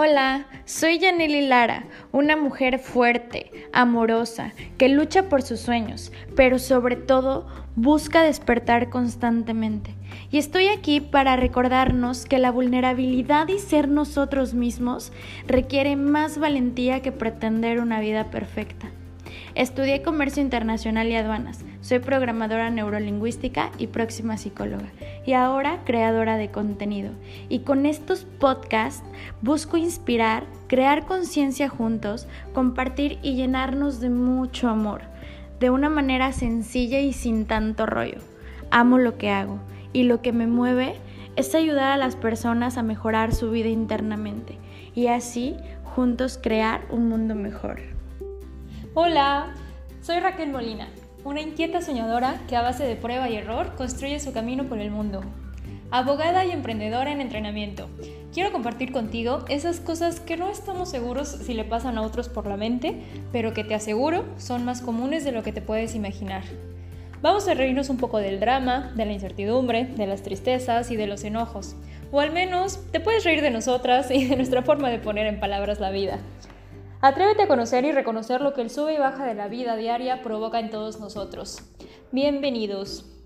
Hola, soy Yaneli Lara, una mujer fuerte, amorosa, que lucha por sus sueños, pero sobre todo busca despertar constantemente. Y estoy aquí para recordarnos que la vulnerabilidad y ser nosotros mismos requiere más valentía que pretender una vida perfecta. Estudié comercio internacional y aduanas. Soy programadora neurolingüística y próxima psicóloga. Y ahora creadora de contenido. Y con estos podcasts busco inspirar, crear conciencia juntos, compartir y llenarnos de mucho amor. De una manera sencilla y sin tanto rollo. Amo lo que hago. Y lo que me mueve es ayudar a las personas a mejorar su vida internamente. Y así juntos crear un mundo mejor. Hola, soy Raquel Molina, una inquieta soñadora que a base de prueba y error construye su camino por el mundo. Abogada y emprendedora en entrenamiento. Quiero compartir contigo esas cosas que no estamos seguros si le pasan a otros por la mente, pero que te aseguro son más comunes de lo que te puedes imaginar. Vamos a reírnos un poco del drama, de la incertidumbre, de las tristezas y de los enojos. O al menos te puedes reír de nosotras y de nuestra forma de poner en palabras la vida. Atrévete a conocer y reconocer lo que el sube y baja de la vida diaria provoca en todos nosotros. Bienvenidos.